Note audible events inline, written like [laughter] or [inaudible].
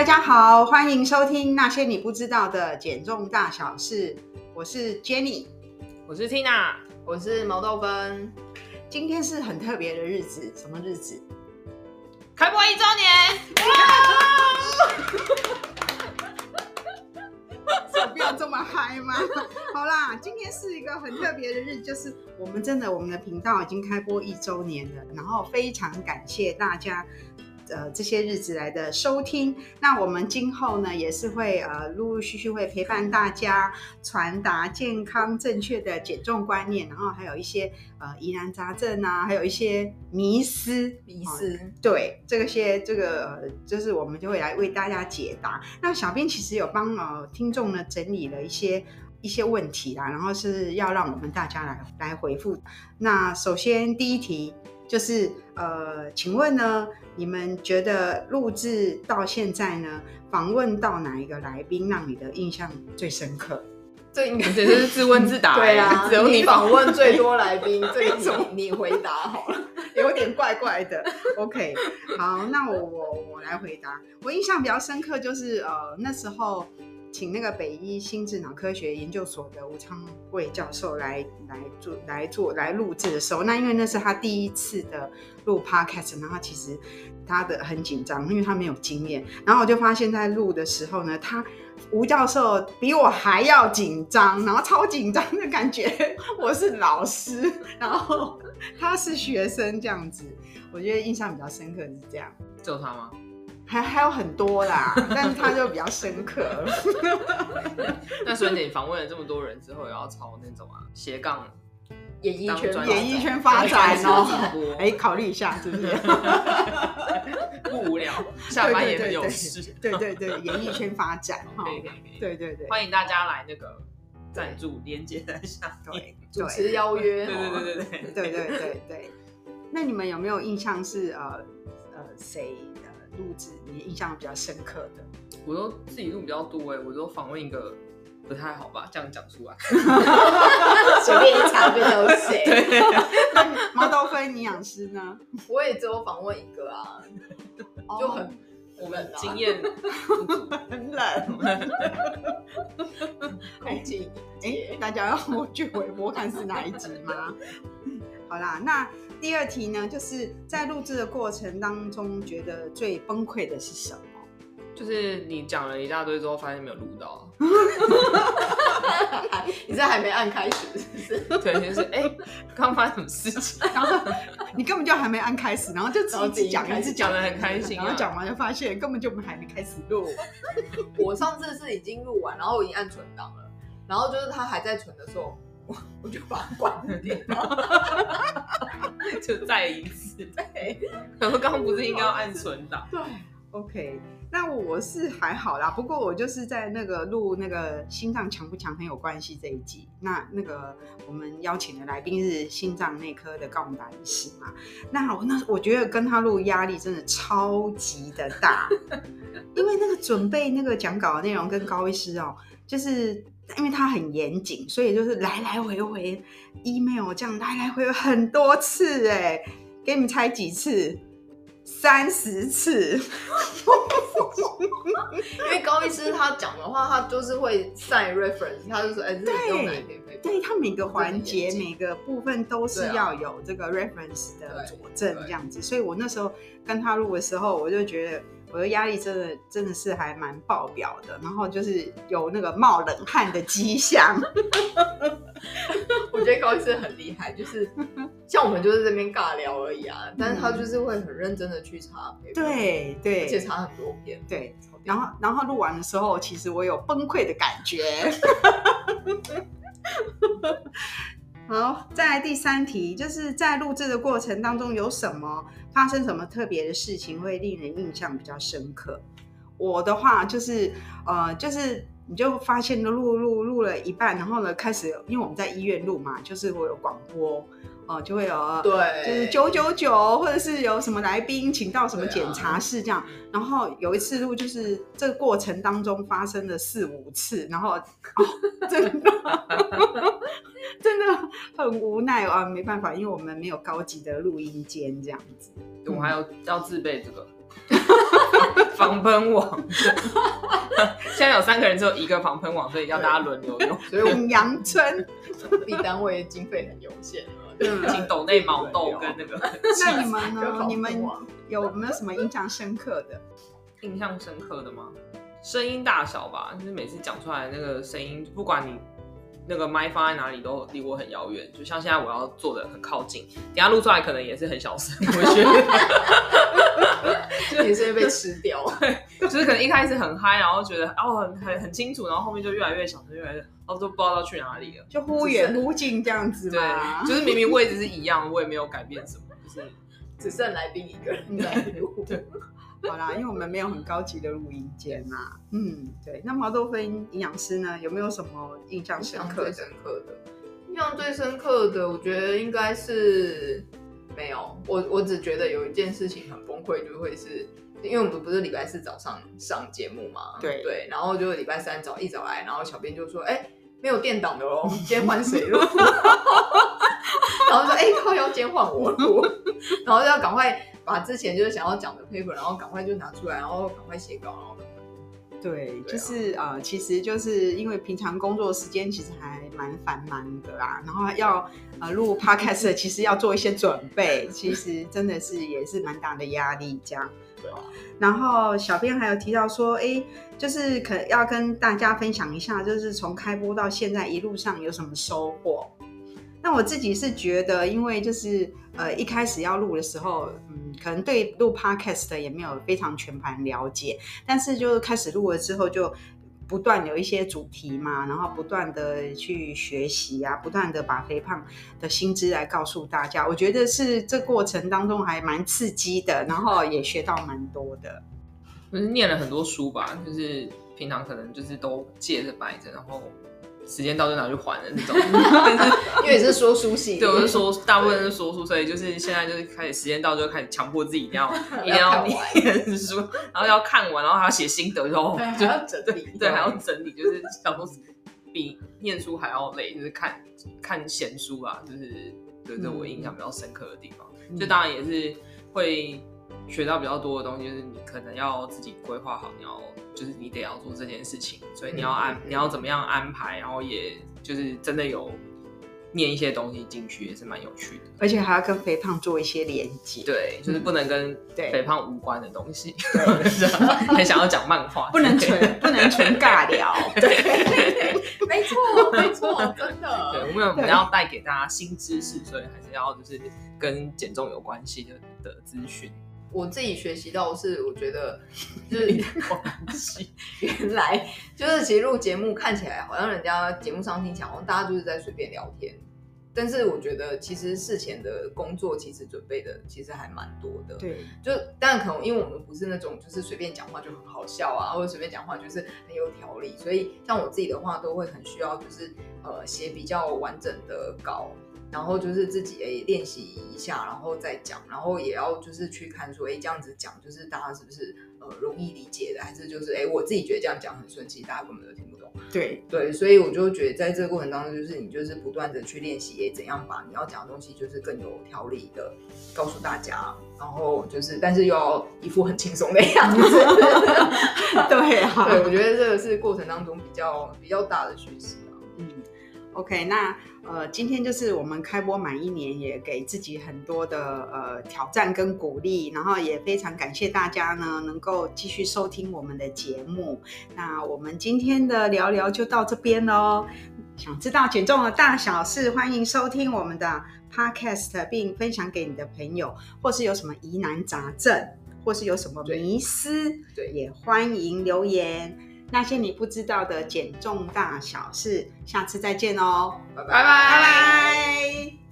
大家好，欢迎收听那些你不知道的减重大小事。我是 Jenny，我是 Tina，我是毛豆芬。今天是很特别的日子，什么日子？开播一周年！[laughs] 手不要这么嗨吗？[laughs] 好啦，今天是一个很特别的日子，就是我们真的我们的频道已经开播一周年了，然后非常感谢大家。呃，这些日子来的收听，那我们今后呢也是会呃陆陆续续会陪伴大家，传达健康正确的减重观念，然后还有一些呃疑难杂症啊，还有一些迷思迷思，哦、对这个些这个、呃、就是我们就会来为大家解答。那小编其实有帮呃听众呢整理了一些一些问题啦，然后是要让我们大家来来回复。那首先第一题。就是呃，请问呢，你们觉得录制到现在呢，访问到哪一个来宾让你的印象最深刻？[laughs] 这应该就是自问自答。对啊，只有你访问最多来宾，[laughs] 这个你你回答好了，有点怪怪的。OK，好，那我我我来回答。我印象比较深刻就是呃，那时候。请那个北医心智脑科学研究所的吴昌贵教授来来做来做来录制的时候，那因为那是他第一次的录 podcast，然后其实他的很紧张，因为他没有经验。然后我就发现，在录的时候呢，他吴教授比我还要紧张，然后超紧张的感觉，我是老师，然后他是学生这样子，我觉得印象比较深刻是这样。就他吗？还还有很多啦，[laughs] 但是他就比较深刻。[laughs] 那所以你访问了这么多人之后，也要朝那种啊斜杠演艺圈演艺圈发展哦？[laughs] 哎、欸，考虑一下是不是？不无聊，下班也很有事。对对对，演艺圈发展哈。可以可以。对对对，欢迎大家来那个赞助连接在下面，主持邀约。对对对对对对对对对。那你们有没有印象是呃呃谁？录制你印象比较深刻的，我都自己录比较多哎，我都访问一个不太好吧，这样讲出来，[laughs] 随便一查就有谁。[laughs] 对，毛豆芬营养师呢？我也只有访问一个啊，就很我们经验很冷，空气。哎，大家要我 [laughs] 去回播看是哪一集吗？好啦，那。第二题呢，就是在录制的过程当中，觉得最崩溃的是什么？[laughs] 就是你讲了一大堆之后，发现没有录到。[laughs] 你这还没按开始是不是？[laughs] 对，就是哎，刚、欸、发生什么事情？然后你根本就还没按开始，然后就自己讲，一直讲的很开心、啊，然后讲完就发现根本就还没开始录。我上次是已经录完，然后我已经按存档了，然后就是他还在存的时候。我就把它关了，[laughs] 就再一次。对，然后刚刚不是应该要按存档？对，OK。那我是还好啦，不过我就是在那个录那个心脏强不强很有关系这一集。那那个我们邀请的来宾是心脏内科的高宏达医师嘛？那我那我觉得跟他录压力真的超级的大，[laughs] 因为那个准备那个讲稿的内容跟高医师哦，就是。因为他很严谨，所以就是来来回回 email 这样来来回回很多次哎，给你们猜几次？三十次。因为高医师他讲的话，他就是会 sign reference，他就说哎，这里用哪一篇？对，他每个环节每个部分都是要有这个 reference 的佐证这样子，所以我那时候跟他录的时候，我就觉得。我的压力真的真的是还蛮爆表的，然后就是有那个冒冷汗的迹象。[laughs] 我觉得高医生很厉害，就是像我们就是这边尬聊而已啊，但是他就是会很认真的去查，对对，而且查很多遍，对。然后然后录完的时候，其实我有崩溃的感觉。[laughs] 好，再来第三题，就是在录制的过程当中，有什么发生什么特别的事情会令人印象比较深刻？我的话就是，呃，就是你就发现录录录了一半，然后呢开始，因为我们在医院录嘛，就是我有广播。哦，就会有对，就是九九九，或者是有什么来宾请到什么检查室这样。啊、然后有一次录，就是这个过程当中发生了四五次，然后、哦、真的真的很无奈啊，没办法，因为我们没有高级的录音间这样子。我还要要自备这个。防喷网。现在有三个人，只有一个防喷网，所以要大家轮流用。所以我们阳春 [laughs] B 单位经费很有限，请抖内毛豆跟那个。[laughs] 那你们呢？你们有没有什么印象深刻的？印象深刻的吗？声音大小吧，就是每次讲出来那个声音，不管你。那个麦放在哪里都离我很遥远，就像现在我要坐的很靠近，等下录出来可能也是很小声，我觉得，[laughs] 也是会被吃掉。对，[laughs] 就是可能一开始很嗨，然后觉得哦很很很清楚，然后后面就越来越小声，越来越，然后都不知道要去哪里了，就忽远忽近这样子。对，就是明明位置是一样，我也没有改变什么，就是 [laughs] 只剩来宾一个人在录。对。好啦，因为我们没有很高级的录音间呐。嗯，对。那毛豆芬营养师呢，有没有什么印象深刻？印象最深刻的，印象最深刻的，我觉得应该是没有。我我只觉得有一件事情很崩溃，就会是因为我们不是礼拜四早上上节目嘛？对对。然后就礼拜三早一早来，然后小编就说：“哎、欸，没有电档的喽，今天换谁录？” [laughs] 然后说：“哎、欸，靠，要今天换我录。[laughs] ”然后就要赶快。把之前就是想要讲的 paper，然后赶快就拿出来，然后赶快写稿，然后对，就是呃，其实就是因为平常工作时间其实还蛮繁忙的啦，然后要呃录 podcast，其实要做一些准备，其实真的是也是蛮大的压力这样。对啊。然后小编还有提到说，哎，就是可要跟大家分享一下，就是从开播到现在一路上有什么收获。那我自己是觉得，因为就是呃一开始要录的时候，嗯，可能对录 podcast 也没有非常全盘了解，但是就开始录了之后，就不断有一些主题嘛，然后不断的去学习啊，不断的把肥胖的心知来告诉大家，我觉得是这过程当中还蛮刺激的，然后也学到蛮多的。就是念了很多书吧，就是平常可能就是都借着摆着，然后。时间到就拿去还的那种，[laughs] 因为是说书系，对，我是说大部分是说书，所以就是现在就是开始时间到就开始强迫自己一定要 [laughs] 一定要念书，然后要看完，然后还要写心得，然后就要整理，对，还要整理，就是小说比念书还要累，就是看看闲书啊，就是对这我印象比较深刻的地方，就当然也是会学到比较多的东西，就是你可能要自己规划好，你要。就是你得要做这件事情，所以你要安，你要怎么样安排，然后也就是真的有念一些东西进去，也是蛮有趣的，而且还要跟肥胖做一些连接。对，就是不能跟肥胖无关的东西。对，[laughs] 很想要讲漫画，不能纯不能纯尬聊。[laughs] 对，没错没错，真的。对，我们我们要带给大家新知识，所以还是要就是跟减重有关系的的资讯。我自己学习到的是，我觉得 [laughs] 就是 [laughs] 原来就是其实录节目看起来好像人家节目上听起来，好像大家就是在随便聊天，但是我觉得其实事前的工作其实准备的其实还蛮多的。对，就但可能因为我们不是那种就是随便讲话就很好笑啊，或者随便讲话就是很有条理，所以像我自己的话都会很需要就是呃写比较完整的稿。然后就是自己诶练习一下，然后再讲，然后也要就是去看说，哎，这样子讲就是大家是不是呃容易理解的，还是就是哎我自己觉得这样讲很顺，其实大家根本都听不懂。对对，所以我就觉得在这个过程当中，就是你就是不断的去练习，哎，怎样把你要讲的东西就是更有条理的告诉大家，然后就是但是又要一副很轻松的样子。[laughs] 对啊，对，我觉得这个是过程当中比较比较大的学习。嗯，OK，那。呃，今天就是我们开播满一年，也给自己很多的呃挑战跟鼓励，然后也非常感谢大家呢，能够继续收听我们的节目。那我们今天的聊聊就到这边喽。想知道减重的大小事，欢迎收听我们的 Podcast，并分享给你的朋友，或是有什么疑难杂症，或是有什么迷思，对，对，也欢迎留言。那些你不知道的减重大小事，下次再见哦，拜拜拜拜。